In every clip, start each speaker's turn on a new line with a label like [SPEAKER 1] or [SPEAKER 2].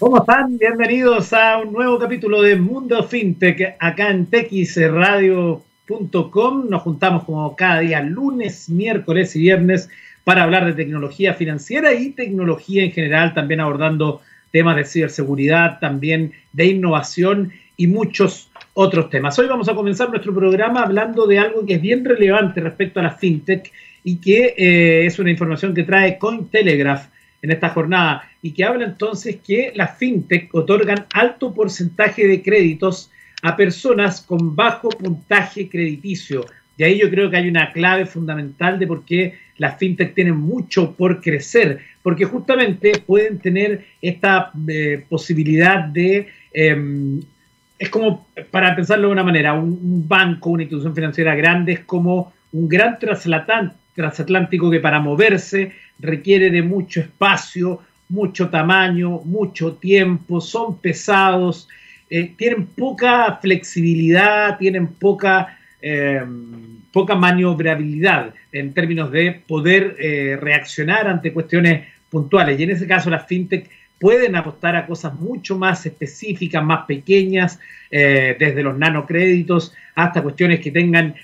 [SPEAKER 1] ¿Cómo están? Bienvenidos a un nuevo capítulo de Mundo FinTech acá en texradio.com. Nos juntamos como cada día, lunes, miércoles y viernes, para hablar de tecnología financiera y tecnología en general, también abordando temas de ciberseguridad, también de innovación y muchos otros temas. Hoy vamos a comenzar nuestro programa hablando de algo que es bien relevante respecto a la FinTech y que eh, es una información que trae Cointelegraph en esta jornada y que habla entonces que las fintech otorgan alto porcentaje de créditos a personas con bajo puntaje crediticio. Y ahí yo creo que hay una clave fundamental de por qué las fintech tienen mucho por crecer, porque justamente pueden tener esta eh, posibilidad de, em, es como, para pensarlo de una manera, un, banco, una institución financiera grande es como un gran transatlántico que para moverse requiere de mucho espacio, mucho tamaño, mucho tiempo, son pesados, eh, tienen poca flexibilidad, tienen poca, eh, poca maniobrabilidad en términos de poder eh, reaccionar ante cuestiones puntuales. Y en ese caso las fintech pueden apostar a cosas mucho más específicas, más pequeñas, desde los nanocréditos hasta cuestiones que tengan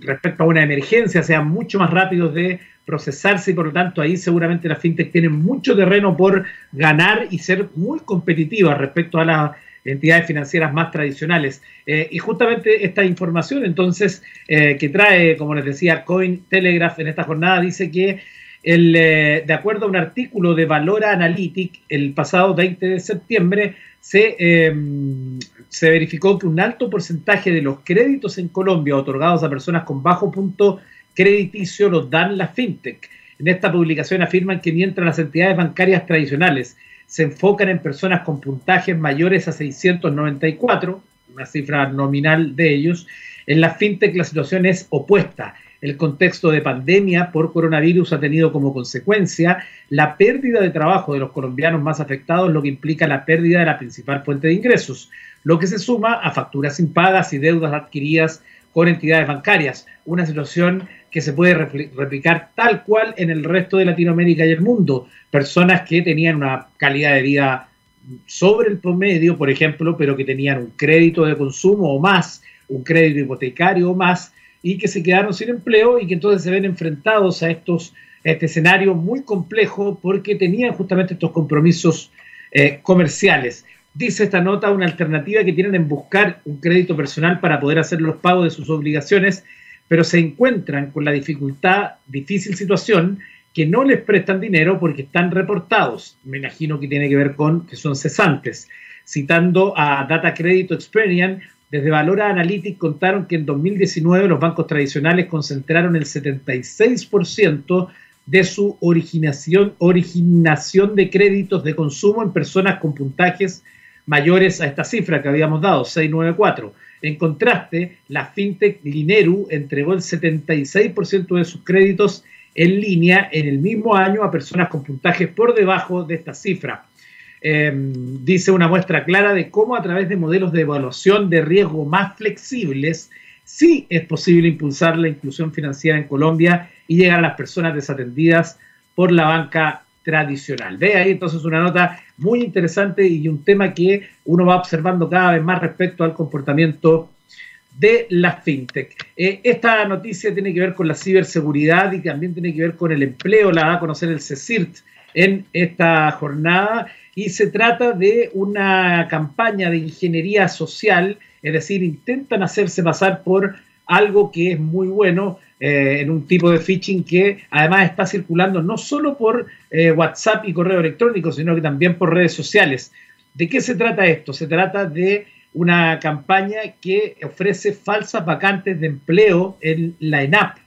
[SPEAKER 1] respecto a una emergencia, sean mucho más rápidos de procesarse y por lo tanto ahí seguramente las fintech tienen mucho terreno por ganar y ser muy competitivas respecto a las entidades financieras más tradicionales. Eh, y justamente esta información entonces eh, que trae, como les decía, Cointelegraph en esta jornada dice que el, eh, de acuerdo a un artículo de Valora Analytic, el pasado 20 de septiembre se, em, se verificó que un alto porcentaje de los créditos en Colombia otorgados a personas con bajo punto crediticio los dan las fintech. En esta publicación afirman que mientras las entidades bancarias tradicionales se enfocan en personas con puntajes mayores a 694, una cifra nominal de ellos, en la fintech la situación es opuesta. El contexto de pandemia por coronavirus ha tenido como consecuencia la pérdida de trabajo de los colombianos más afectados, lo que implica la pérdida de la principal fuente de ingresos, lo que se suma a facturas impagas y deudas adquiridas con entidades bancarias, una situación que se puede replicar tal cual en el resto de Latinoamérica y el mundo. Personas que tenían una calidad de vida sobre el promedio, por ejemplo, pero que tenían un crédito de consumo o más, un crédito hipotecario o más, y que se quedaron sin empleo y que entonces se ven enfrentados a estos este escenario muy complejo porque tenían justamente estos compromisos eh, comerciales. Dice esta nota una alternativa que tienen en buscar un crédito personal para poder hacer los pagos de sus obligaciones pero se encuentran con la dificultad, difícil situación, que no les prestan dinero porque están reportados. Me imagino que tiene que ver con que son cesantes. Citando a Data Credit Experience, desde Valora Analytics contaron que en 2019 los bancos tradicionales concentraron el 76% de su originación, originación de créditos de consumo en personas con puntajes mayores a esta cifra que habíamos dado, 694 en contraste, la fintech Lineru entregó el 76% de sus créditos en línea en el mismo año a personas con puntajes por debajo de esta cifra. Em, dice una muestra clara de cómo a través de modelos de evaluación de riesgo más flexibles, sí es posible impulsar la inclusión financiera en Colombia y llegar a las personas desatendidas por la banca tradicional. Ve ahí entonces una nota muy interesante y un tema que uno va observando cada vez más respecto al comportamiento de las fintech. Eh, esta noticia tiene que ver con la ciberseguridad y también tiene que ver con el empleo, la va a conocer el CECIRT en esta jornada y se trata de una campaña de ingeniería social, es decir, intentan hacerse pasar por algo que es muy bueno, eh, en un tipo de phishing que además está circulando no solo por eh, WhatsApp y correo electrónico, sino que también por redes sociales. ¿De qué se trata esto? Se trata de una campaña que ofrece falsas vacantes de empleo en la ENAP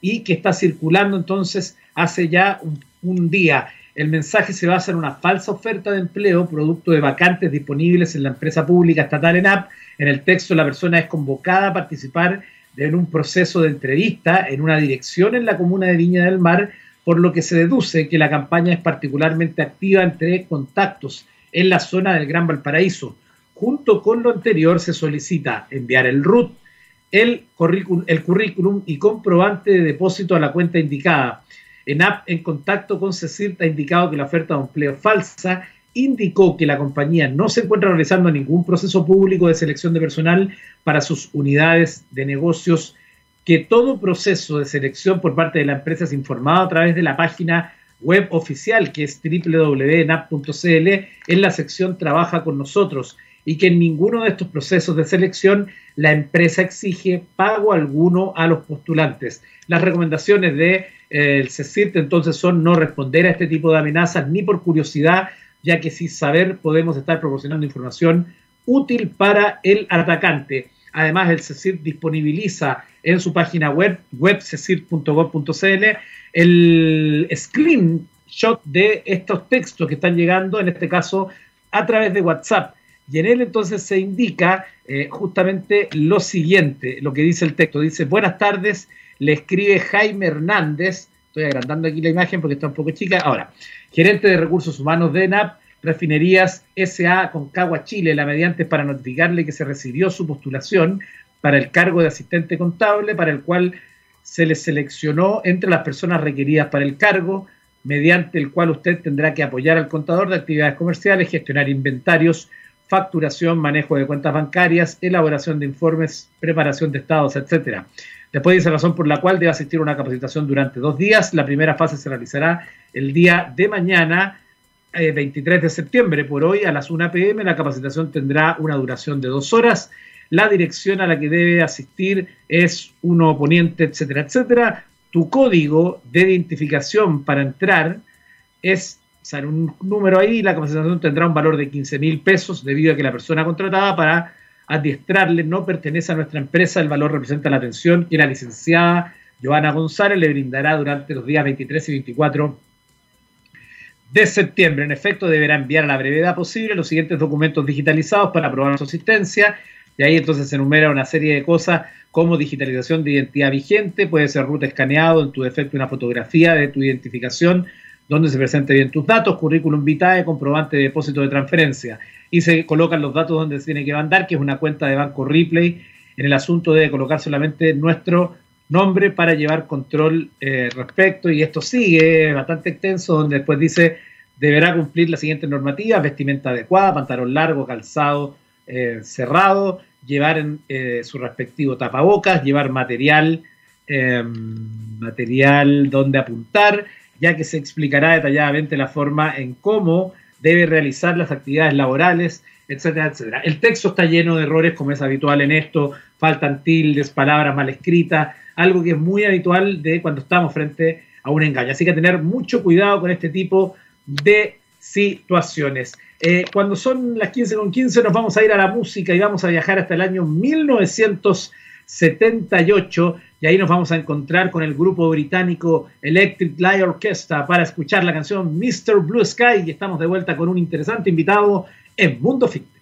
[SPEAKER 1] y que está circulando entonces hace ya un, día. El mensaje se basa en una falsa oferta de empleo producto de vacantes disponibles en la empresa pública estatal ENAP. En el texto la persona es convocada a participar en un proceso de entrevista en una dirección en la comuna de Viña del Mar, por lo que se deduce que la campaña es particularmente activa entre contactos en la zona del Gran Valparaíso. Junto con lo anterior se solicita enviar el RUT, el currículum, el currículum y comprobante de depósito a la cuenta indicada. En app en contacto con CECIRT ha indicado que la oferta de empleo es falsa indicó que la compañía no se encuentra realizando ningún proceso público de selección de personal para sus unidades de negocios, que todo proceso de selección por parte de la empresa es informado a través de la página web oficial que es www.nap.cl en la sección Trabaja con nosotros y que en ninguno de estos procesos de selección la empresa exige pago alguno a los postulantes. Las recomendaciones de, eh, entonces son no responder a este tipo de amenazas ni por curiosidad ya que sin saber podemos estar proporcionando información útil para el atacante. Además, el CECIR disponibiliza en su página web, webcecir.gov.cl, el screenshot de estos textos que están llegando, en este caso, a través de WhatsApp. Y en él entonces se indica eh, justamente lo siguiente, lo que dice el texto. Dice, buenas tardes, le escribe Jaime Hernández, estoy agrandando aquí la imagen porque está un poco chica. Ahora, gerente de recursos humanos de ENAP, Refinerías SA Concagua Chile, la mediante para notificarle que se recibió su postulación para el cargo de asistente contable, para el cual se le seleccionó entre las personas requeridas para el cargo, mediante el cual usted tendrá que apoyar al contador de actividades comerciales, gestionar inventarios, facturación, manejo de cuentas bancarias, elaboración de informes, preparación de estados, etcétera. Después dice razón por la cual debe asistir a una capacitación durante dos días. La primera fase se realizará el día de mañana, 23 eh, de septiembre. Por hoy, a las 1 pm, la capacitación tendrá una duración de dos horas. La dirección a la que debe asistir es uno oponente, etcétera, etcétera. Tu código de identificación para entrar es o sea, un número ahí, la capacitación tendrá un valor de 15 mil pesos debido a que la persona contratada para adiestrarle no pertenece a nuestra empresa, el valor representa la atención que la licenciada Joana González le brindará durante los días 23 y 24 de septiembre. En efecto, deberá enviar a la brevedad posible los siguientes documentos digitalizados para aprobar su asistencia. Y ahí entonces se enumera una serie de cosas como digitalización de identidad vigente, puede ser ruta escaneado, en tu defecto una fotografía de tu identificación, donde se presente bien tus datos, currículum vitae, comprobante de depósito de transferencia y se colocan los datos donde se tiene que mandar, que es una cuenta de Banco Replay. En el asunto debe colocar solamente nuestro nombre para llevar control eh, respecto, y esto sigue bastante extenso, donde después dice deberá cumplir la siguiente normativa, vestimenta adecuada, pantalón largo, calzado eh, cerrado, llevar en, eh, su respectivo tapabocas, llevar material, material donde apuntar, ya que se explicará detalladamente la forma en cómo debe realizar las actividades laborales, etcétera, etcétera. El texto está lleno de errores, como es habitual en esto, faltan tildes, palabras mal escritas, algo que es muy habitual de cuando estamos frente a un engaño. Así que tener mucho cuidado con este tipo de situaciones. Eh, cuando son las 15 con 15 nos vamos a ir a la música y vamos a viajar hasta el año 1978 y ahí nos vamos a encontrar con el grupo británico Electric Light Orchestra para escuchar la canción Mr. Blue Sky y estamos de vuelta con un interesante invitado en Mundo FinTech.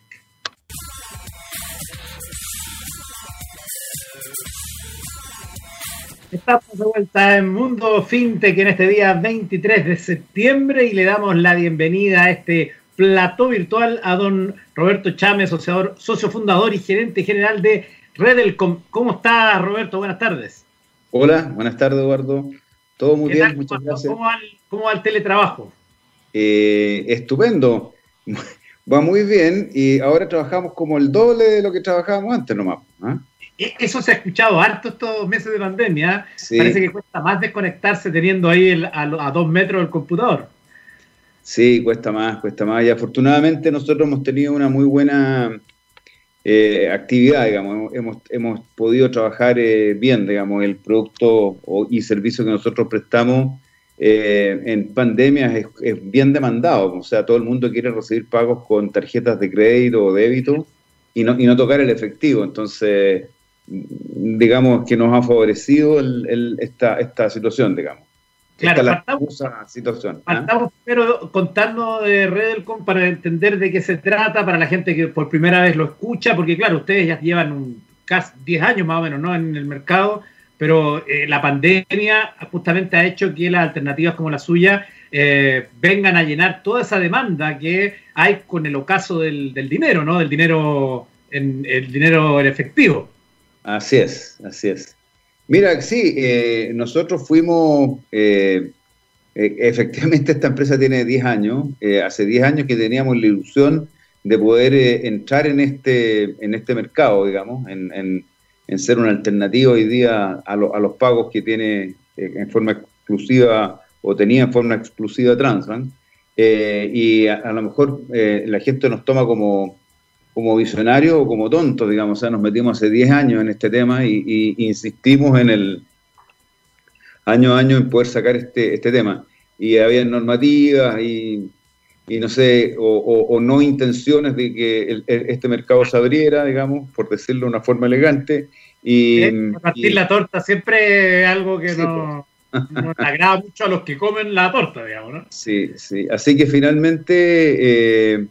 [SPEAKER 1] Estamos de vuelta en Mundo FinTech en este día 23 de septiembre y le damos la bienvenida a este plató virtual a don Roberto Chávez, socio fundador y gerente general de Redelcom. ¿Cómo estás, Roberto? Buenas tardes.
[SPEAKER 2] Hola, buenas tardes, Eduardo. Todo muy bien, muchas gracias.
[SPEAKER 1] ¿Cómo va, el, teletrabajo?
[SPEAKER 2] Eh, estupendo. Va muy bien y ahora trabajamos como el doble de lo que trabajábamos antes nomás. ¿ah?
[SPEAKER 1] E, eso se ha escuchado harto estos meses de pandemia. Parece que cuesta más desconectarse teniendo ahí a, dos metros el computador.
[SPEAKER 2] Sí, cuesta más, cuesta más. Y afortunadamente nosotros hemos tenido una muy buena eh, actividad, digamos, hemos, hemos podido trabajar eh, bien, digamos, el producto y servicio que nosotros prestamos eh, en pandemias es, bien demandado, o sea, todo el mundo quiere recibir pagos con tarjetas de crédito o débito y no, y no tocar el efectivo, entonces, digamos que nos ha favorecido esta, esta situación, digamos.
[SPEAKER 1] Claro, partamos, situación. ¿ah? Partamos primero contando de Redelcom para entender de qué se trata, para la gente que por primera vez lo escucha, porque claro, ustedes ya llevan un, casi 10 años más o menos ¿no? en el mercado, pero eh, la pandemia justamente ha hecho que las alternativas como la suya eh, vengan a llenar toda esa demanda que hay con el ocaso del, del dinero, ¿no? Del dinero en el dinero en efectivo.
[SPEAKER 2] Así es, así es. Mira, sí, eh, nosotros fuimos, eh, eh, efectivamente esta empresa tiene 10 años, hace 10 años que teníamos la ilusión de poder entrar en este, en este mercado, digamos, en, en, ser una alternativa hoy día a, los pagos que tiene en forma exclusiva o tenía en forma exclusiva Transbank. y a, lo mejor la gente nos toma como, como visionarios o como tontos, digamos, o sea, nos metimos hace 10 años en este tema y insistimos en el, año a año en poder sacar este, este tema. Y había normativas y, no sé, o, no intenciones de que este mercado se abriera, digamos, por decirlo de una forma elegante. Y,
[SPEAKER 1] partir la torta siempre es algo que no, agrada mucho a los que comen la torta, digamos, ¿no?
[SPEAKER 2] Sí, sí. Así que finalmente, eh,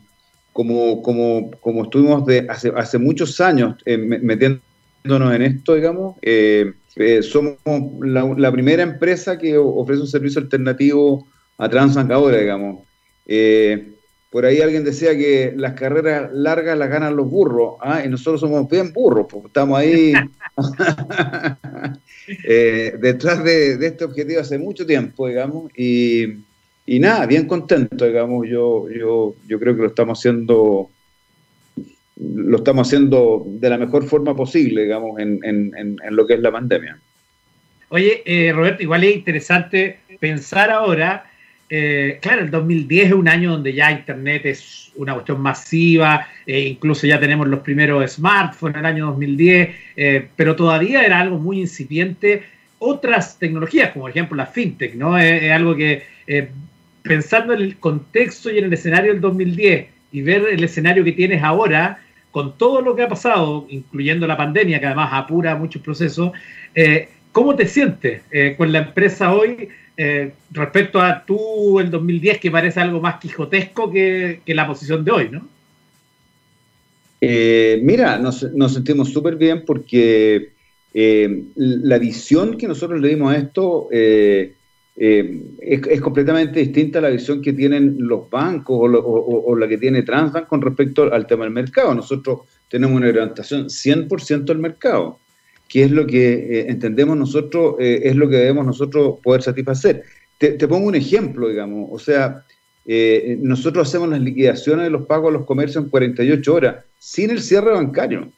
[SPEAKER 2] como, como, como estuvimos de hace, hace muchos años eh, metiéndonos en esto, digamos, eh, eh, somos la, primera empresa que ofrece un servicio alternativo a Transbank ahora, digamos. Eh, por ahí alguien decía que las carreras largas las ganan los burros, ¿ah? y nosotros somos bien burros, porque estamos ahí detrás de, este objetivo hace mucho tiempo, digamos, y, y, nada, bien contento, digamos, yo, yo, yo creo que lo estamos haciendo lo estamos haciendo de la mejor forma posible, digamos, en, en, en lo que es la pandemia.
[SPEAKER 1] Oye, eh, Roberto, igual es interesante pensar ahora, eh, claro, el 2010 es un año donde ya Internet es una cuestión masiva, e incluso ya tenemos los primeros smartphones en el año 2010, pero todavía era algo muy incipiente. Otras tecnologías, como por ejemplo la fintech, ¿no? Es, algo que, pensando en el contexto y en el escenario del 2010 y ver el escenario que tienes ahora, con todo lo que ha pasado, incluyendo la pandemia, que además apura muchos procesos, eh, ¿cómo te sientes eh, con la empresa hoy eh, respecto a tú el 2010, que parece algo más quijotesco que, la posición de hoy, ¿no?
[SPEAKER 2] mira, nos, sentimos súper bien porque la visión que nosotros le dimos a esto eh, es, completamente distinta a la visión que tienen los bancos o, la que tiene Transbank con respecto al tema del mercado. Nosotros tenemos una orientación 100% del mercado, que es lo que eh, entendemos nosotros, eh, es lo que debemos nosotros poder satisfacer. Te, pongo un ejemplo, digamos, o sea, nosotros hacemos las liquidaciones de los pagos a los comercios en 48 horas, sin el cierre bancario,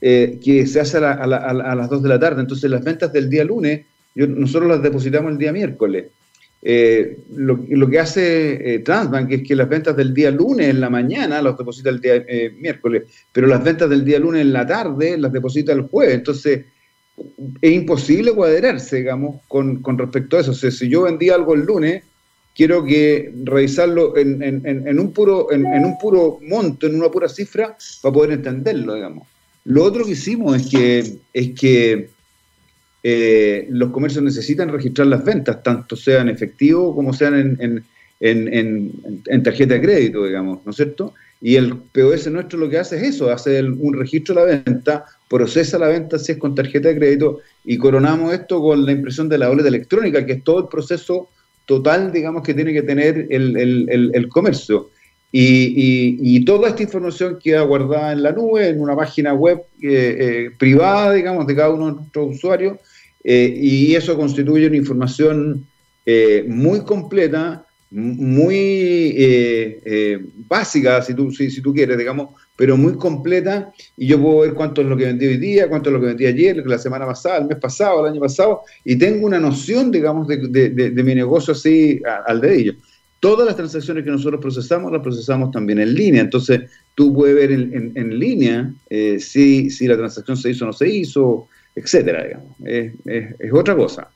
[SPEAKER 2] que se hace a, a las 2 de la tarde. Entonces las ventas del día lunes nosotros las depositamos el día miércoles. Eh, lo, que hace eh, Transbank es que las ventas del día lunes en la mañana las deposita el día eh, miércoles, pero las ventas del día lunes en la tarde las deposita el jueves. Entonces, es imposible cuadrarse, digamos, con, respecto a eso. O sea, si yo vendía algo el lunes, quiero que revisarlo en, un puro, en, un puro monto, en una pura cifra, para poder entenderlo, digamos. Lo otro que hicimos es que, es que eh, los comercios necesitan registrar las ventas, tanto sean efectivo como sean en, tarjeta de crédito, digamos, ¿no es cierto? Y el POS nuestro lo que hace es eso, hace un registro de la venta, procesa la venta si es con tarjeta de crédito y coronamos esto con la impresión de la boleta electrónica, que es todo el proceso total, digamos, que tiene que tener el, comercio. Y, toda esta información queda guardada en la nube, en una página web eh, eh, privada, digamos, de cada uno de nuestros usuarios, eh, y eso constituye una información eh, muy completa, muy eh, básica, si tú, si, tú quieres, digamos, pero muy completa, y yo puedo ver cuánto es lo que vendí hoy día, cuánto es lo que vendí ayer, la semana pasada, el mes pasado, el año pasado, y tengo una noción, digamos, de, de, mi negocio así al dedillo. Todas las transacciones que nosotros procesamos, las procesamos también en línea. Entonces, tú puedes ver en, en, en línea si, si la transacción se hizo o no se hizo, etcétera, digamos. Es, otra cosa.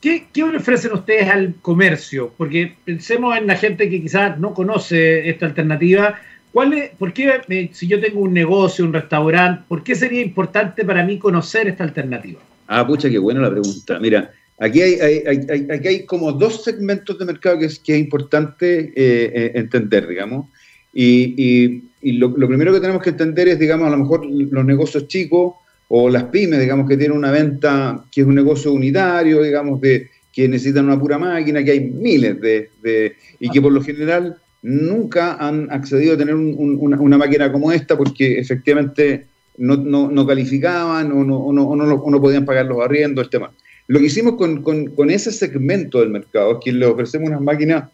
[SPEAKER 1] ¿Qué, ¿Qué, ofrecen ustedes al comercio? Porque pensemos en la gente que quizás no conoce esta alternativa. ¿Cuál es, ¿Por qué, si yo tengo un negocio, un restaurante, por qué sería importante para mí conocer esta alternativa?
[SPEAKER 2] Ah, pucha, qué buena la pregunta. Mira, aquí hay, hay, aquí hay como dos segmentos de mercado que es, que es importante eh, eh, entender, digamos. Y, y, y lo, lo, primero que tenemos que entender es, digamos, a lo mejor los negocios chicos o las pymes, digamos, que tienen una venta que es un negocio unitario, digamos, de que necesitan una pura máquina, que hay miles de, y que por lo general nunca han accedido a tener una, máquina como esta porque efectivamente no, calificaban o no, no, podían pagar los arriendos, el tema. Lo que hicimos con, ese segmento del mercado es que le ofrecemos unas máquinas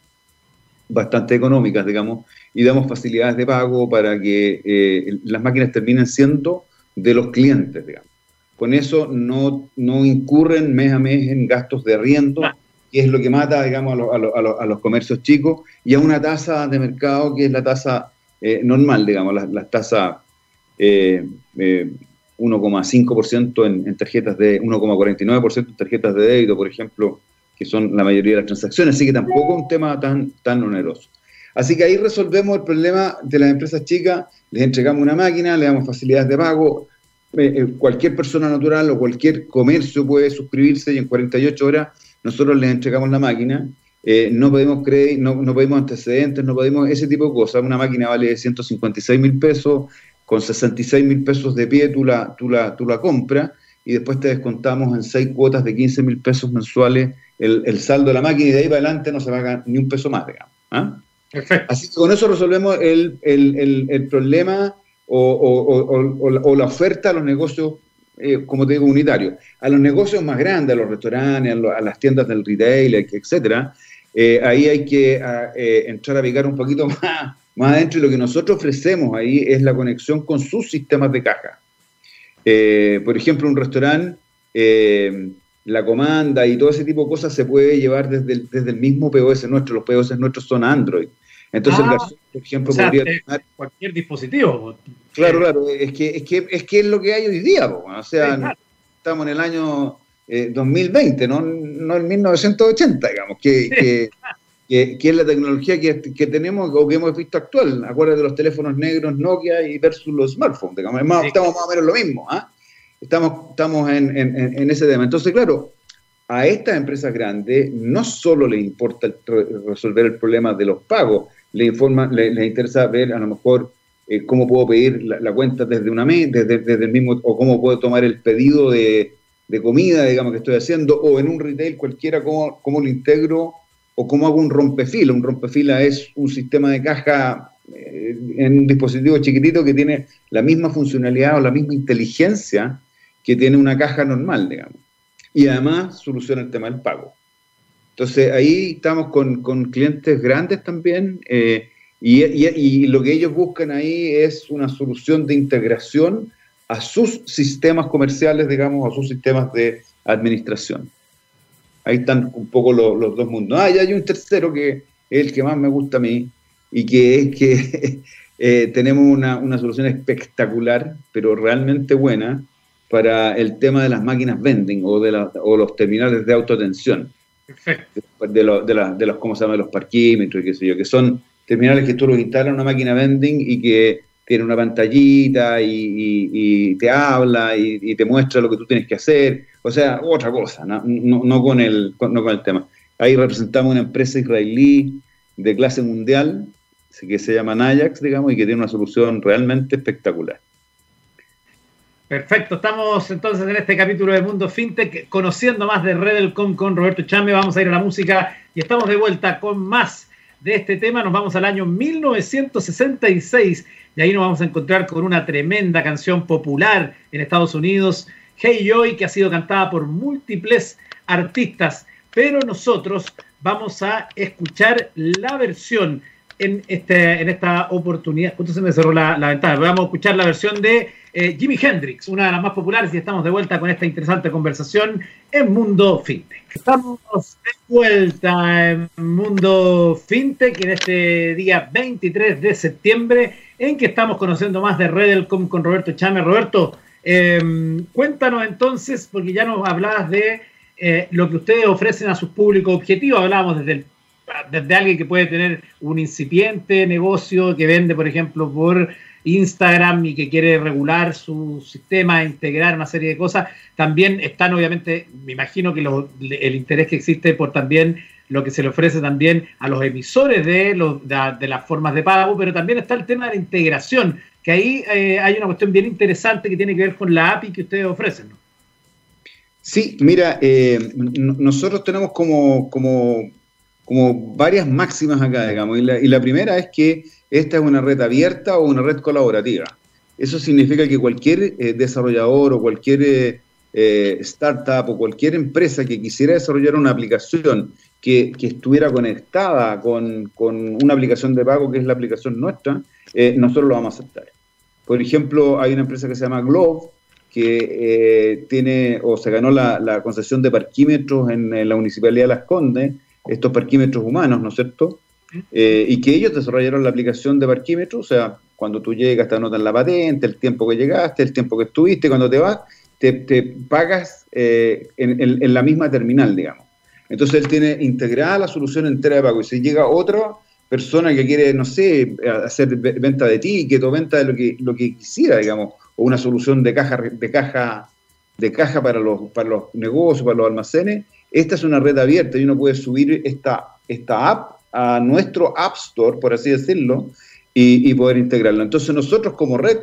[SPEAKER 2] bastante económicas, digamos, y damos facilidades de pago para que eh, las máquinas terminen siendo de los clientes, digamos. Con eso no, no incurren mes a mes en gastos de arriendo, que es lo que mata, digamos, a, los comercios chicos, y a una tasa de mercado que es la tasa eh, normal, digamos, la, la tasa eh, 1,5% en, tarjetas de 1,49% en tarjetas de débito, por ejemplo, que son la mayoría de las transacciones, así que tampoco es un tema tan, tan oneroso. Así que ahí resolvemos el problema de las empresas chicas, les entregamos una máquina, le damos facilidades de pago, eh, eh, cualquier persona natural o cualquier comercio puede suscribirse y en 48 horas nosotros les entregamos la máquina. Eh, no pedimos crédito, no, pedimos antecedentes, no pedimos ese tipo de cosas. Una máquina vale 156 mil pesos, con 66 mil pesos de pie tú la, tú, la, tú la compras y después te descontamos en seis cuotas de 15 mil pesos mensuales el, saldo de la máquina y de ahí para adelante no se paga ni un peso más, digamos. Así que con eso resolvemos el, problema o, la oferta a los negocios, eh, como te digo, unitarios. A los negocios más grandes, a los restaurantes, a, las tiendas del retail, etcétera, eh, ahí hay que ah, eh, entrar a picar un poquito más más adentro, y lo que nosotros ofrecemos ahí es la conexión con sus sistemas de caja. Por ejemplo, un restaurante, la comanda y todo ese tipo de cosas se puede llevar desde el, desde el mismo POS nuestro. Los POS nuestros son Android. Entonces,
[SPEAKER 1] ah, por ejemplo, podría cualquier dispositivo.
[SPEAKER 2] Claro, claro, es que es, que, es, que es lo que hay hoy día. O sea, estamos en el año 2020, eh, no, no en 1980, digamos, que, que, es la tecnología que, tenemos o que hemos visto actual. Acuérdate de los teléfonos negros Nokia y versus los smartphones. Digamos. Estamos más o menos lo mismo. ¿ah? Estamos, estamos en, en, ese tema. Entonces, claro, a estas empresas grandes no solo les importa resolver el problema de los pagos, les, informa, les, interesa ver a lo mejor eh, cómo puedo pedir la, cuenta desde una mes, desde, desde, el mismo, o cómo puedo tomar el pedido de, de, comida, digamos, que estoy haciendo, o en un retail cualquiera, cómo, cómo lo integro o cómo hago un rompefila. Un rompefila es un sistema de caja eh, en un dispositivo chiquitito que tiene la misma funcionalidad o la misma inteligencia que tiene una caja normal, digamos. Y además soluciona el tema del pago. Entonces ahí estamos con, clientes grandes también eh, y, y, lo que ellos buscan ahí es una solución de integración a sus sistemas comerciales, digamos, a sus sistemas de administración. Ahí están un poco los, dos mundos. Ah, y hay un tercero que es el que más me gusta a mí y que es que eh, tenemos una, solución espectacular, pero realmente buena, para el tema de las máquinas vending o, de o los terminales de autoatención. Perfecto. De, de, los, ¿cómo se llama? Los parquímetros y qué sé yo, que son terminales que tú los instalas en una máquina vending y que tiene una pantallita y, te habla y, te muestra lo que tú tienes que hacer. O sea, otra cosa, no, no, con, el, no con el tema. Ahí representamos una empresa israelí de clase mundial que se llama Nayax, digamos, y que tiene una solución realmente espectacular.
[SPEAKER 1] Perfecto, estamos entonces en este capítulo de Mundo FinTech conociendo más de Redelcom con Roberto Chame. Vamos a ir a la música y estamos de vuelta con más de este tema. Nos vamos al año 1966 y ahí nos vamos a encontrar con una tremenda canción popular en Estados Unidos, Hey Joy, que ha sido cantada por múltiples artistas, pero nosotros vamos a escuchar la versión en, este, en esta oportunidad. Justo se me cerró la, la ventana. Vamos a escuchar la versión de eh, Jimi Hendrix, una de las más populares, y estamos de vuelta con esta interesante conversación en Mundo FinTech. Estamos de vuelta en Mundo FinTech en este día 23 de septiembre, en que estamos conociendo más de Redelcom con Roberto Chame. Roberto, em, cuéntanos entonces, porque ya nos hablabas de eh, lo que ustedes ofrecen a sus públicos objetivos, hablábamos desde desde alguien que puede tener un incipiente negocio que vende, por ejemplo, por Instagram y que quiere regular su sistema, integrar una serie de cosas, también están obviamente, me imagino que el interés que existe por también lo que se le ofrece también a los emisores de, las formas de pago, pero también está el tema de la integración, que ahí eh, hay una cuestión bien interesante que tiene que ver con la API que ustedes ofrecen.
[SPEAKER 2] Sí, mira, eh, nosotros tenemos como, como, como varias máximas acá, digamos, y la primera es que esta es una red abierta o una red colaborativa. Eso significa que cualquier eh, desarrollador o cualquier eh, eh, startup o cualquier empresa que quisiera desarrollar una aplicación que, estuviera conectada con, una aplicación de pago que es la aplicación nuestra, nosotros lo vamos a aceptar. Por ejemplo, hay una empresa que se llama Glove, que tiene o se ganó la, concesión de parquímetros en, la Municipalidad de Las Condes, estos parquímetros humanos, ¿no es cierto? Eh, y que ellos desarrollaron la aplicación de parquímetros, o sea, cuando tú llegas te anotan la patente, el tiempo que llegaste, el tiempo que estuviste, cuando te vas, te, pagas en, en, la misma terminal, digamos. Entonces él tiene integrada la solución entera de pago. Y si llega otra persona que quiere, no sé, hacer venta de ticket o venta de lo que, lo que quisiera, digamos, o una solución de caja, de caja, de caja para los, para los negocios, para los almacenes, esta es una red abierta y uno puede subir esta, esta app a nuestro App Store, por así decirlo, y, poder integrarlo. Entonces nosotros como red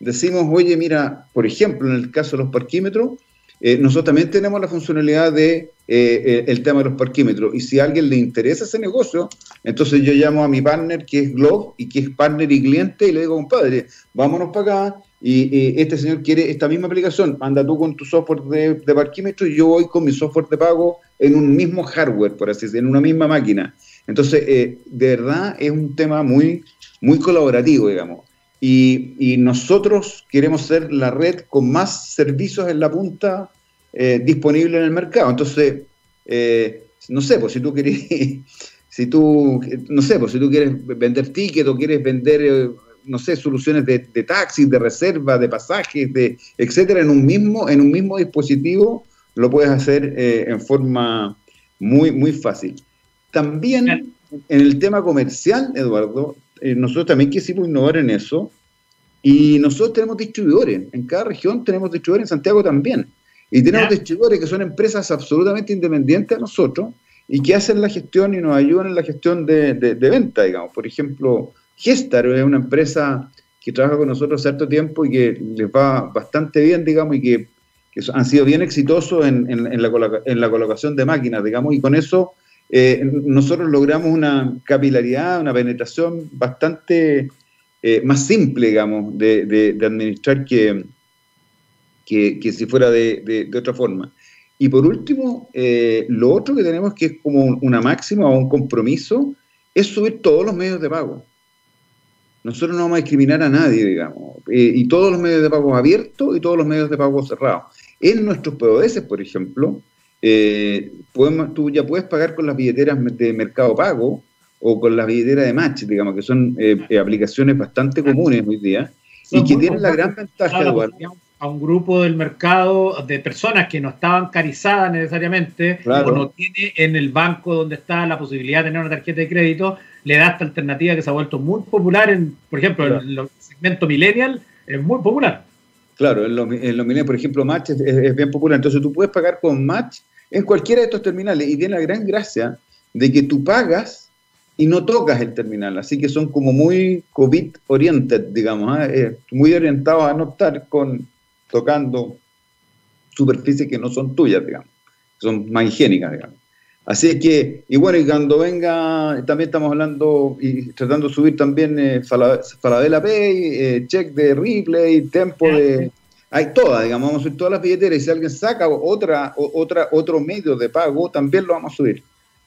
[SPEAKER 2] decimos, oye, mira, por ejemplo, en el caso de los parquímetros, eh, nosotros también tenemos la funcionalidad de eh, eh, el tema de los parquímetros. Y si a alguien le interesa ese negocio, entonces yo llamo a mi partner que es Globe y que es partner y cliente y le digo, compadre, vámonos para acá. Y este señor quiere esta misma aplicación. Anda tú con tu software de, de parquímetro y yo voy con mi software de pago en un mismo hardware, por así decirlo, en una misma máquina. Entonces, de verdad es un tema muy, muy colaborativo, digamos. Y, nosotros queremos ser la red con más servicios en la punta eh, disponible en el mercado. Entonces, eh, no sé, pues si tú quieres, si tú, no sé, pues si tú quieres vender tickets o quieres vender, eh, no sé, soluciones de, de taxis, de reserva, de pasajes, de etcétera, en un mismo, en un mismo dispositivo, lo puedes hacer en forma muy, muy fácil. También en el tema comercial, Eduardo, eh, nosotros también quisimos innovar en eso. Y nosotros tenemos distribuidores. En cada región tenemos distribuidores, en Santiago también. Y tenemos distribuidores que son empresas absolutamente independientes a nosotros y que hacen la gestión y nos ayudan en la gestión de, venta, digamos. Por ejemplo, Gestar es una empresa que trabaja con nosotros cierto tiempo y que les va bastante bien, digamos, y que, han sido bien exitosos en, en, la, en la colocación de máquinas, digamos, y con eso eh, nosotros logramos una capilaridad, una penetración bastante eh, más simple, digamos, de, administrar que, que, si fuera de, otra forma. Y por último, eh, lo otro que tenemos que es como una máxima o un compromiso, es subir todos los medios de pago. Nosotros no vamos a discriminar a nadie, digamos, y todos los medios de pago abiertos y todos los medios de pago cerrados. En nuestros POS, por ejemplo, eh, podemos, tú ya puedes pagar con las billeteras de Mercado Pago o con las billeteras de Match, digamos, que son eh, eh, aplicaciones bastante comunes hoy día y que tienen la gran ventaja,
[SPEAKER 1] A un grupo del mercado de personas que no estaban carizadas necesariamente o no tiene en el banco donde está la posibilidad de tener una tarjeta de crédito, le da esta alternativa que se ha vuelto muy popular, en, por ejemplo, en el segmento millennial, es muy popular.
[SPEAKER 2] Claro, en los, en por ejemplo, Match es, bien popular. Entonces tú puedes pagar con Match en cualquiera de estos terminales y tiene la gran gracia de que tú pagas y no tocas el terminal. Así que son como muy COVID-oriented, digamos, ¿eh? Eh, muy orientados a no estar con, tocando superficies que no son tuyas, digamos, son más higiénicas, digamos. Así que, y bueno, y cuando venga, también estamos hablando y tratando de subir también eh, Falabella Pay, eh, check de Replay, Tempo de... Hay todas, digamos, vamos a subir todas las billeteras y si alguien saca otra, otra, otro medio de pago, también lo vamos a subir.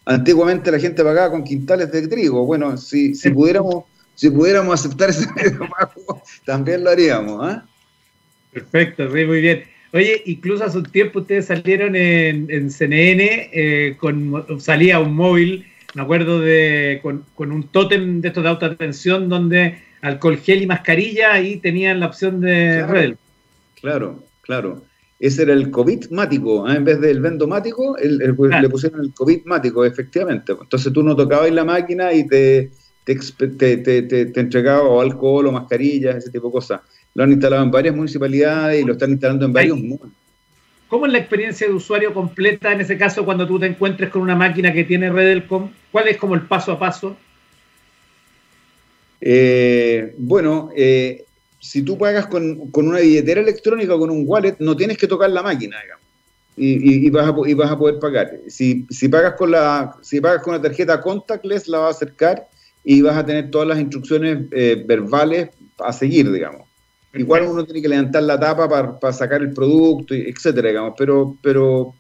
[SPEAKER 2] Antiguamente la gente pagaba con quintales de trigo. Bueno, si, si pudiéramos si pudiéramos aceptar ese medio de pago, también lo haríamos. ¿ah?
[SPEAKER 1] Perfecto, muy bien. Oye, incluso hace un tiempo ustedes salieron en, CNN, eh, con, salía un móvil, me acuerdo de con, un tótem de estos de autoatención donde alcohol gel y mascarilla, ahí tenían la opción de
[SPEAKER 2] claro, Redel. Claro, claro. Ese era el COVID-mático, ¿eh? en vez del vendomático, el, pues, le pusieron el COVID-mático, efectivamente. Entonces tú no tocabas la máquina y te, te, te, te entregaba alcohol o mascarillas, ese tipo de cosas. Lo han instalado en varias municipalidades y lo están instalando en varios mundos.
[SPEAKER 1] ¿Cómo es la experiencia de usuario completa en ese caso cuando tú te encuentres con una máquina que tiene Redelcom? ¿Cuál es como el paso a paso?
[SPEAKER 2] Eh, bueno, eh, si tú pagas con, una billetera electrónica o con un wallet, no tienes que tocar la máquina, digamos. Y, vas, a, poder pagar. Si, pagas con la, si pagas con la tarjeta contactless, la vas a acercar y vas a tener todas las instrucciones eh, verbales a seguir, digamos. Igual uno tiene que levantar la tapa para, sacar el producto, etcétera, digamos, pero, pero,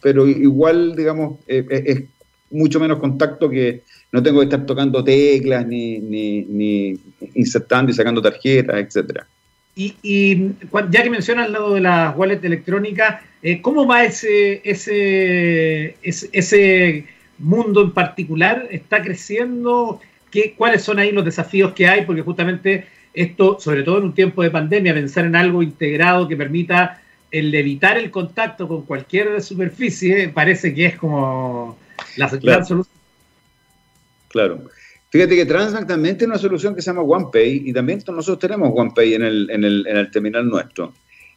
[SPEAKER 2] pero igual, digamos, eh, eh, es mucho menos contacto que no tengo que estar tocando teclas, ni, ni, insertando y sacando tarjetas, etcétera.
[SPEAKER 1] Y, ya que mencionas lado de las wallets electrónicas, eh, ¿cómo va ese, ese, ese, mundo en particular? ¿Está creciendo? ¿Qué, ¿Cuáles son ahí los desafíos que hay? Porque justamente esto, sobre todo en un tiempo de pandemia, pensar en algo integrado que permita el evitar el contacto con cualquier superficie, parece que es como la
[SPEAKER 2] solución. Claro. Fíjate que Transbank también tiene una solución que se llama OnePay y también nosotros tenemos OnePay en el, en el, en el terminal nuestro.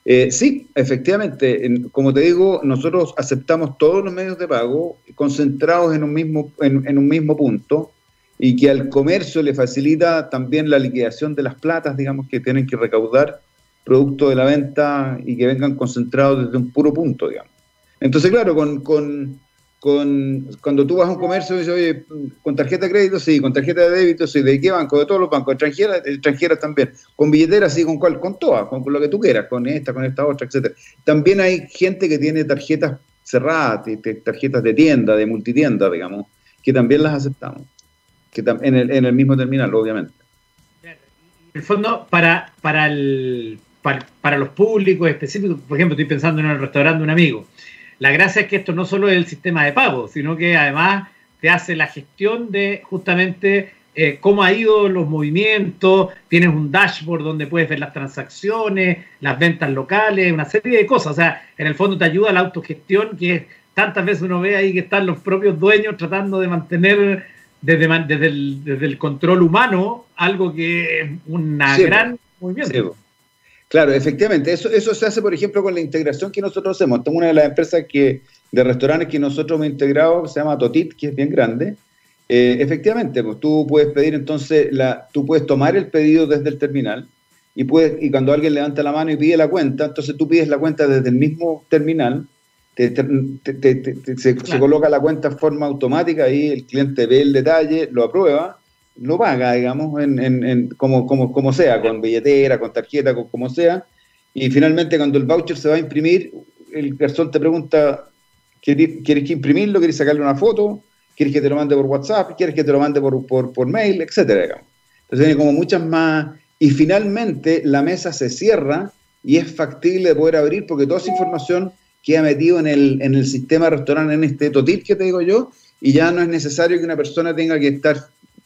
[SPEAKER 2] Eh, sí, efectivamente, como te digo, nosotros aceptamos todos los medios de pago concentrados en un mismo, en, un mismo punto y que al comercio le facilita también la liquidación de las platas, digamos, que tienen que recaudar producto de la venta y que vengan concentrados desde un puro punto, digamos. Entonces, claro, con, con con, cuando tú vas a un comercio dices, oye, con tarjeta de crédito, sí, con tarjeta de débito, sí, ¿de qué banco? De todos los bancos, extranjeras, extranjeras también, con billeteras, sí, con cuál, con todas, con, lo que tú quieras, con esta, con esta otra, etcétera. También hay gente que tiene tarjetas cerradas, tarjetas de tienda, de multitienda, digamos, que también las aceptamos, en, el, mismo terminal, obviamente.
[SPEAKER 1] En el fondo, para, para, el, para, los públicos específicos, por ejemplo, estoy pensando en el restaurante de un amigo, la gracia es que esto no solo es el sistema de pago, sino que además te hace la gestión de justamente eh, cómo ha ido los movimientos, tienes un dashboard donde puedes ver las transacciones, las ventas locales, una serie de cosas. O sea, en el fondo te ayuda la autogestión que tantas veces uno ve ahí que están los propios dueños tratando de mantener desde, desde, el, control humano algo que es una gran movimiento.
[SPEAKER 2] Claro, efectivamente. Eso, eso se hace, por ejemplo, con la integración que nosotros hacemos. Tengo una de las empresas que, de restaurantes que nosotros hemos integrado, se llama Totit, que es bien grande. Eh, efectivamente, pues tú puedes pedir entonces, la, tú puedes tomar el pedido desde el terminal y, puedes, y cuando alguien levanta la mano y pide la cuenta, entonces tú pides la cuenta desde el mismo terminal, se, se, coloca la cuenta en forma automática y el cliente ve el detalle, lo aprueba lo paga, digamos, en, en, como, como, como, sea, con billetera, con tarjeta, con, como sea. Y finalmente, cuando el voucher se va a imprimir, el garzón te pregunta, ¿quieres, que imprimirlo? ¿Quieres sacarle una foto? ¿Quieres que te lo mande por WhatsApp? ¿Quieres que te lo mande por, por, por mail? Etcétera, digamos. Entonces, tiene como muchas más. Y finalmente, la mesa se cierra y es factible de poder abrir porque toda esa información queda metido en el, en el sistema restaurante, en este totit que te digo yo, y ya no es necesario que una persona tenga que estar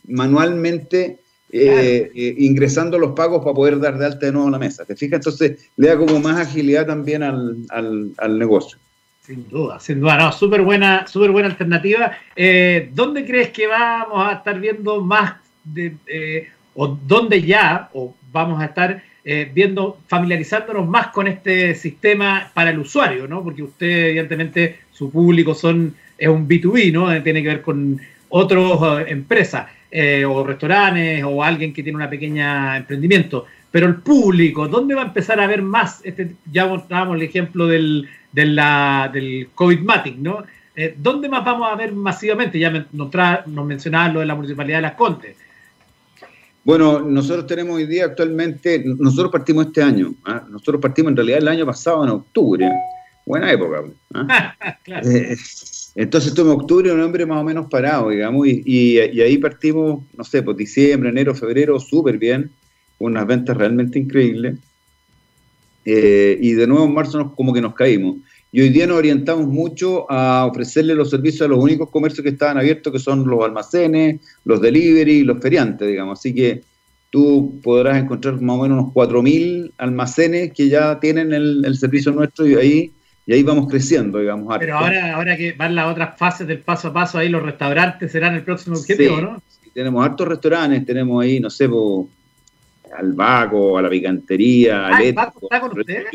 [SPEAKER 2] manualmente eh, eh, ingresando los pagos para poder dar de alta de nuevo la mesa. ¿Te fijas? Entonces le da como más agilidad también al, al, negocio.
[SPEAKER 1] Sin duda, sin duda, no, súper buena, super buena alternativa. Eh, ¿Dónde crees que vamos a estar viendo más de, o dónde ya, o vamos a estar viendo, familiarizándonos más con este sistema para el usuario, ¿no? Porque usted, evidentemente, su público son, es un B2B, ¿no? Tiene que ver con otras empresas. Eh, o restaurantes o alguien que tiene una pequeña emprendimiento. Pero el público, ¿dónde va a empezar a ver más? Este, ya mostrábamos el ejemplo del, del, COVID-Matic, ¿no? Eh, ¿Dónde más vamos a ver masivamente? Ya nos, nos mencionaba lo de la Municipalidad de Las Condes.
[SPEAKER 2] Bueno, nosotros tenemos hoy día actualmente, nosotros partimos este año, ¿ah? nosotros partimos en realidad el año pasado en octubre, buena época. ¿ah? claro. Eh, entonces octubre un hombre más o menos parado, digamos, y, ahí partimos, no sé, pues diciembre, enero, febrero, súper bien, unas ventas realmente increíbles. Eh, y de nuevo en marzo nos, como que nos caímos. Y hoy día nos orientamos mucho a ofrecerle los servicios a los únicos comercios que estaban abiertos, que son los almacenes, los delivery, los feriantes, digamos. Así que tú podrás encontrar más o menos unos 4.000 almacenes que ya tienen el, el servicio nuestro y ahí y ahí vamos creciendo, digamos.
[SPEAKER 1] Pero ahora, ahora que van las otras fases del paso a paso, ahí los restaurantes serán el próximo objetivo, ¿no?
[SPEAKER 2] Sí, tenemos hartos restaurantes, tenemos ahí, no sé, al Baco, a la picantería, ah, al Baco está con ustedes?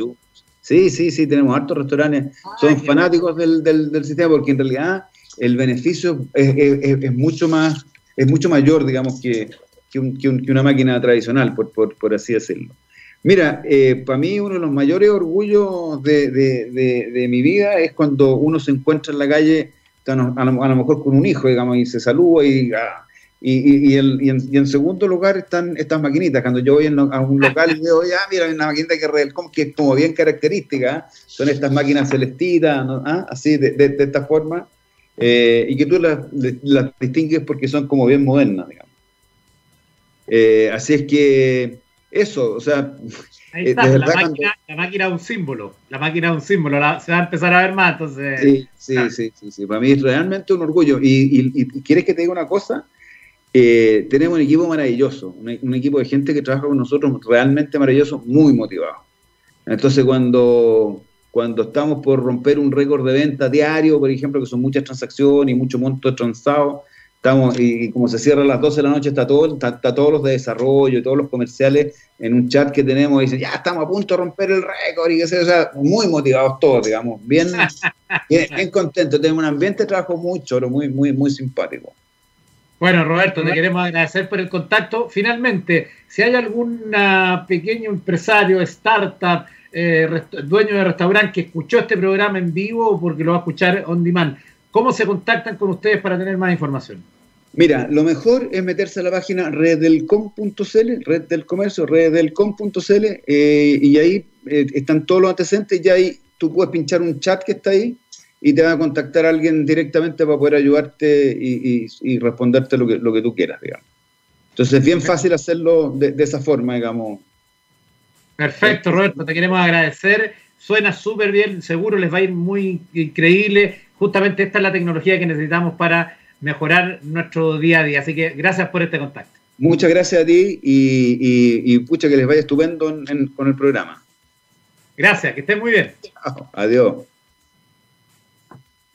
[SPEAKER 2] Sí, sí, sí, tenemos hartos restaurantes. Ah, Son fanáticos del, del, sistema porque en realidad el beneficio es, mucho más, es mucho mayor, digamos, que, que, una máquina tradicional, por, por, por así decirlo. Mira, eh, para mí uno de los mayores orgullos de, mi vida es cuando uno se encuentra en la calle, a lo, mejor con un hijo, digamos, y se saluda y, ah, Y, y, el, y, en, segundo lugar están estas maquinitas. Cuando yo voy a un local y veo, ya, mira, hay una maquinita que, que es como bien característica, son estas máquinas celestitas, ¿Ah? así, de, de, esta forma, eh, y que tú las, las, distingues porque son como bien modernas, digamos. Eh, así es que eso, o sea...
[SPEAKER 1] Ahí está, la, máquina, la, máquina, es un símbolo, la máquina es un símbolo, se va a empezar a ver más, entonces...
[SPEAKER 2] Sí, sí, sí, sí, sí, para mí es realmente un orgullo. Y, y, y quieres que te diga una cosa, eh, tenemos un equipo maravilloso, un, equipo de gente que trabaja con nosotros realmente maravilloso, muy motivado. Entonces, cuando, cuando estamos por romper un récord de venta diario, por ejemplo, que son muchas transacciones y mucho monto transado, estamos, y, como se cierra a las 12 de la noche, está, todo, está, todos los de desarrollo y todos los comerciales en un chat que tenemos y dicen, ya estamos a punto de romper el récord, y que sea, o sea, muy motivados todos, digamos, bien, bien, bien contentos, tenemos un ambiente de trabajo muy choro, muy, muy, muy simpático.
[SPEAKER 1] Bueno, Roberto, te queremos agradecer por el contacto. Finalmente, si hay algún pequeño empresario, startup, eh, dueño de restaurante que escuchó este programa en vivo o porque lo va a escuchar on demand, ¿cómo se contactan con ustedes para tener más información?
[SPEAKER 2] Mira, lo mejor es meterse a la página reddelcom.cl, red del comercio, reddelcom.cl, eh, y ahí eh, están todos los antecedentes, y ahí tú puedes pinchar un chat que está ahí, y te va a contactar alguien directamente para poder ayudarte y, responderte lo que, lo que tú quieras, digamos. Entonces es bien fácil hacerlo de, esa forma, digamos.
[SPEAKER 1] Perfecto, Roberto, te queremos agradecer. Suena súper bien, seguro les va a ir muy increíble. Justamente esta es la tecnología que necesitamos para mejorar nuestro día a día. Así que gracias por este contacto.
[SPEAKER 2] Muchas gracias a ti y, pucha que les vaya estupendo con el programa.
[SPEAKER 1] Gracias, que estén muy bien.
[SPEAKER 2] Adiós.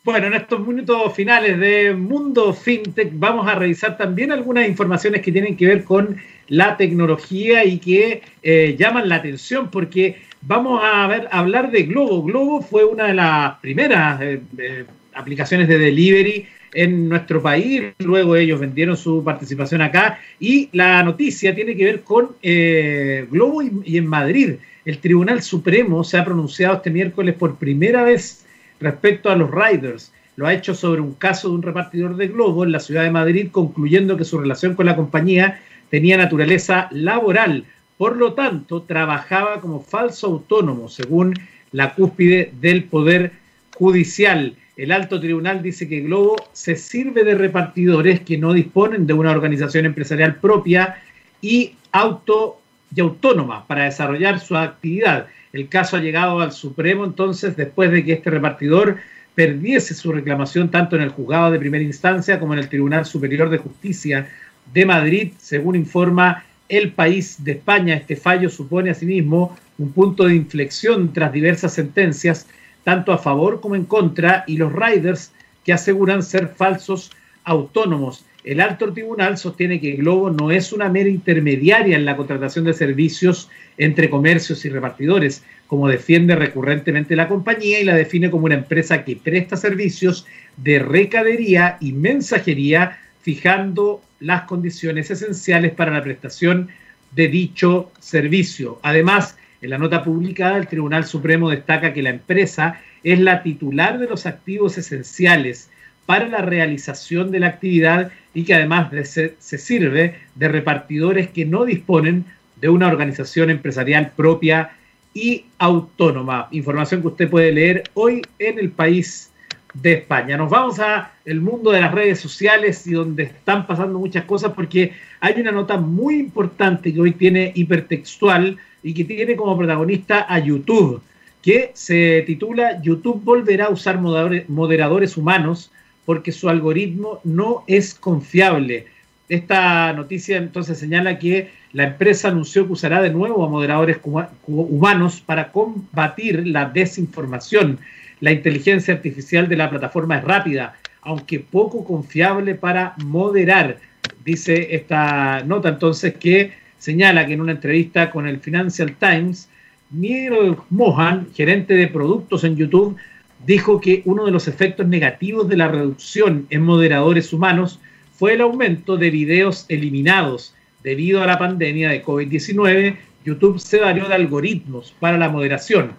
[SPEAKER 1] Bueno, en estos minutos finales de Mundo FinTech vamos a revisar también algunas informaciones que tienen que ver con la tecnología y que eh, llaman la atención porque vamos a ver, hablar de Globo. Globo fue una de las primeras eh, eh, aplicaciones de delivery en nuestro país, luego ellos vendieron su participación acá y la noticia tiene que ver con Globo y en Madrid. El Tribunal Supremo se ha pronunciado este miércoles por primera vez respecto a los riders. Lo ha hecho sobre un caso de un repartidor de globo en la ciudad de Madrid, concluyendo que su relación con la compañía tenía naturaleza laboral. Por lo tanto, trabajaba como falso autónomo, según la cúspide del Poder Judicial. El alto tribunal dice que Globo se sirve de repartidores que no disponen de una organización empresarial propia y auto y autónoma para desarrollar su actividad. El caso ha llegado al Supremo entonces después de que este repartidor perdiese su reclamación tanto en el juzgado de primera instancia como en el Tribunal Superior de Justicia de Madrid, según informa el país de España. Este fallo supone asimismo un punto de inflexión tras diversas sentencias, tanto a favor como en contra, y los riders que aseguran ser falsos autónomos. El alto tribunal sostiene que Globo no es una mera intermediaria en la contratación de servicios entre comercios y repartidores, como defiende recurrentemente la compañía y la define como una empresa que presta servicios de recadería y mensajería, fijando las condiciones esenciales para la prestación de dicho servicio. Además, en la nota publicada, el Tribunal Supremo destaca que la empresa es la titular de los activos esenciales para la realización de la actividad y que además se, sirve de repartidores que no disponen de una organización empresarial propia y autónoma. Información que usted puede leer hoy en el país de España. Nos vamos a el mundo de las redes sociales y donde están pasando muchas cosas porque hay una nota muy importante que hoy tiene hipertextual y que tiene como protagonista a YouTube, que se titula YouTube volverá a usar moderadores humanos porque su algoritmo no es confiable. Esta noticia entonces señala que la empresa anunció que usará de nuevo a moderadores humanos para combatir la desinformación. La inteligencia artificial de la plataforma es rápida, aunque poco confiable para moderar, dice esta nota entonces que señala que en una entrevista con el Financial Times, Neil Mohan, gerente de productos en YouTube, dijo que uno de los efectos negativos de la reducción en moderadores humanos fue el aumento de videos eliminados. Debido a la pandemia de COVID-19, YouTube se valió de algoritmos para la moderación.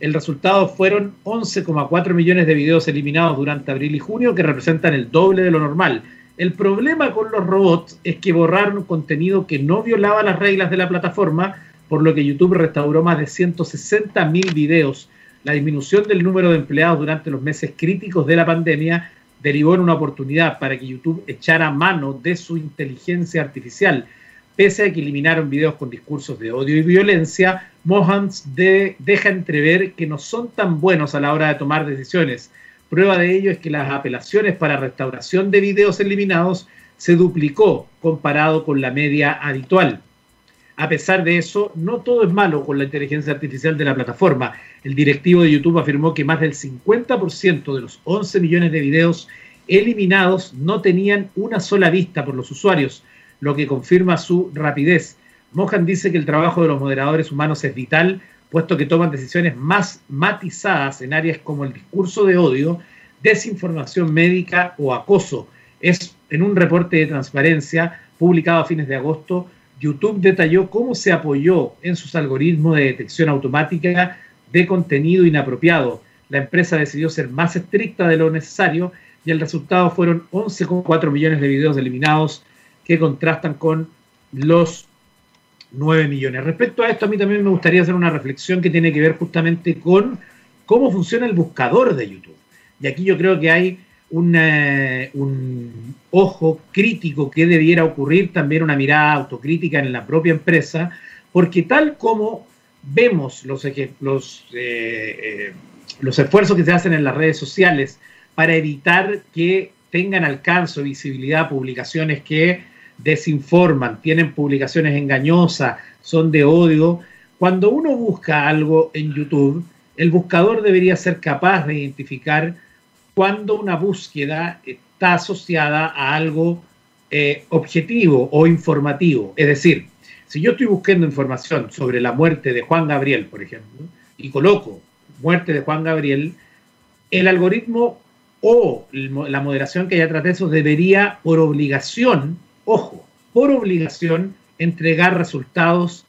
[SPEAKER 1] El resultado fueron 11,4 millones de videos eliminados durante abril y junio, que representan el doble de lo normal. El problema con los robots es que borraron contenido que no violaba las reglas de la plataforma, por lo que YouTube restauró más de 160 mil videos. La disminución del número de empleados durante los meses críticos de la pandemia derivó en una oportunidad para que YouTube echara mano de su inteligencia artificial. Pese a que eliminaron videos con discursos de odio y violencia, Mohans deja entrever que no son tan buenos a la hora de tomar decisiones. Prueba de ello es que las apelaciones para restauración de videos eliminados se duplicó comparado con la media habitual. A pesar de eso, no todo es malo con la inteligencia artificial de la plataforma. El directivo de YouTube afirmó que más del 50% de los 11 millones de videos eliminados no tenían una sola vista por los usuarios, lo que confirma su rapidez. Mohan dice que el trabajo de los moderadores humanos es vital, puesto que toman decisiones más matizadas en áreas como el discurso de odio, desinformación médica o acoso. Es en un reporte de transparencia publicado a fines de agosto, YouTube detalló cómo se apoyó en sus algoritmos de detección automática de contenido inapropiado. La empresa decidió ser más estricta de lo necesario y el resultado fueron 11,4 millones de videos eliminados que contrastan con los 9 millones. Respecto a esto, a mí también me gustaría hacer una reflexión que tiene que ver justamente con cómo funciona el buscador de YouTube. Y aquí yo creo que hay un ojo crítico que debiera ocurrir, también una mirada autocrítica en la propia empresa, porque tal como vemos los, los, eh, eh, los esfuerzos que se hacen en las redes sociales para evitar que tengan alcance visibilidad publicaciones que desinforman, tienen publicaciones engañosas, son de odio. Cuando uno busca algo en YouTube, el buscador debería ser capaz de identificar cuando una búsqueda está asociada a algo eh, objetivo o informativo. Es decir, si yo estoy buscando información sobre la muerte de Juan Gabriel, por ejemplo, y coloco muerte de Juan Gabriel, el algoritmo o la moderación que haya tras de eso debería, por obligación, ojo, por obligación, entregar resultados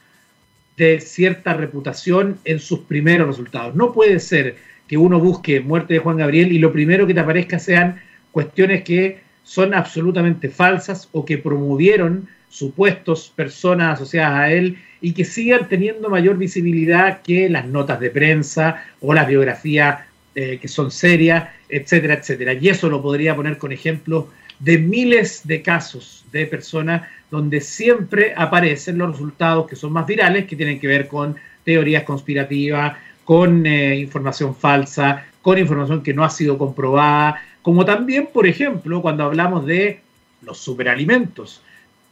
[SPEAKER 1] de cierta reputación en sus primeros resultados. No puede ser que uno busque muerte de Juan Gabriel y lo primero que te aparezca sean cuestiones que son absolutamente falsas o que promovieron supuestos personas asociadas a él y que sigan teniendo mayor visibilidad que las notas de prensa o las biografías eh, que son serias, etcétera, etcétera. Y eso lo podría poner con ejemplos de miles de casos de personas donde siempre aparecen los resultados que son más virales, que tienen que ver con teorías conspirativas, con eh, información falsa, con información que no ha sido comprobada, como también, por ejemplo, cuando hablamos de los superalimentos.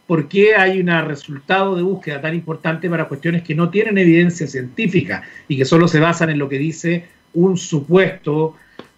[SPEAKER 1] ¿Por qué hay un resultado de búsqueda tan importante para cuestiones que no tienen evidencia científica y que solo se basan en lo que dice un supuesto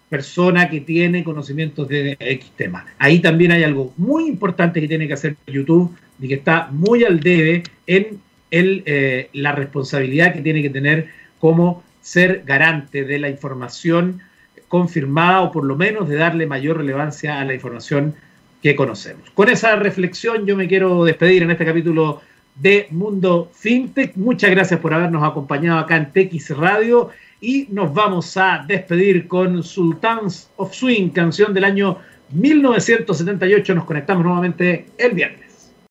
[SPEAKER 1] persona que tiene conocimientos de X tema? Ahí también hay algo muy importante que tiene que hacer YouTube y que está muy al debe en el, eh, la responsabilidad que tiene que tener como ser garante de la información confirmada o por lo menos de darle mayor relevancia a la información que conocemos. Con esa reflexión yo me quiero despedir en este capítulo de Mundo FinTech. Muchas gracias por habernos acompañado acá en TX Radio y nos vamos a despedir con Sultans of Swing, canción del año 1978. Nos conectamos nuevamente el viernes.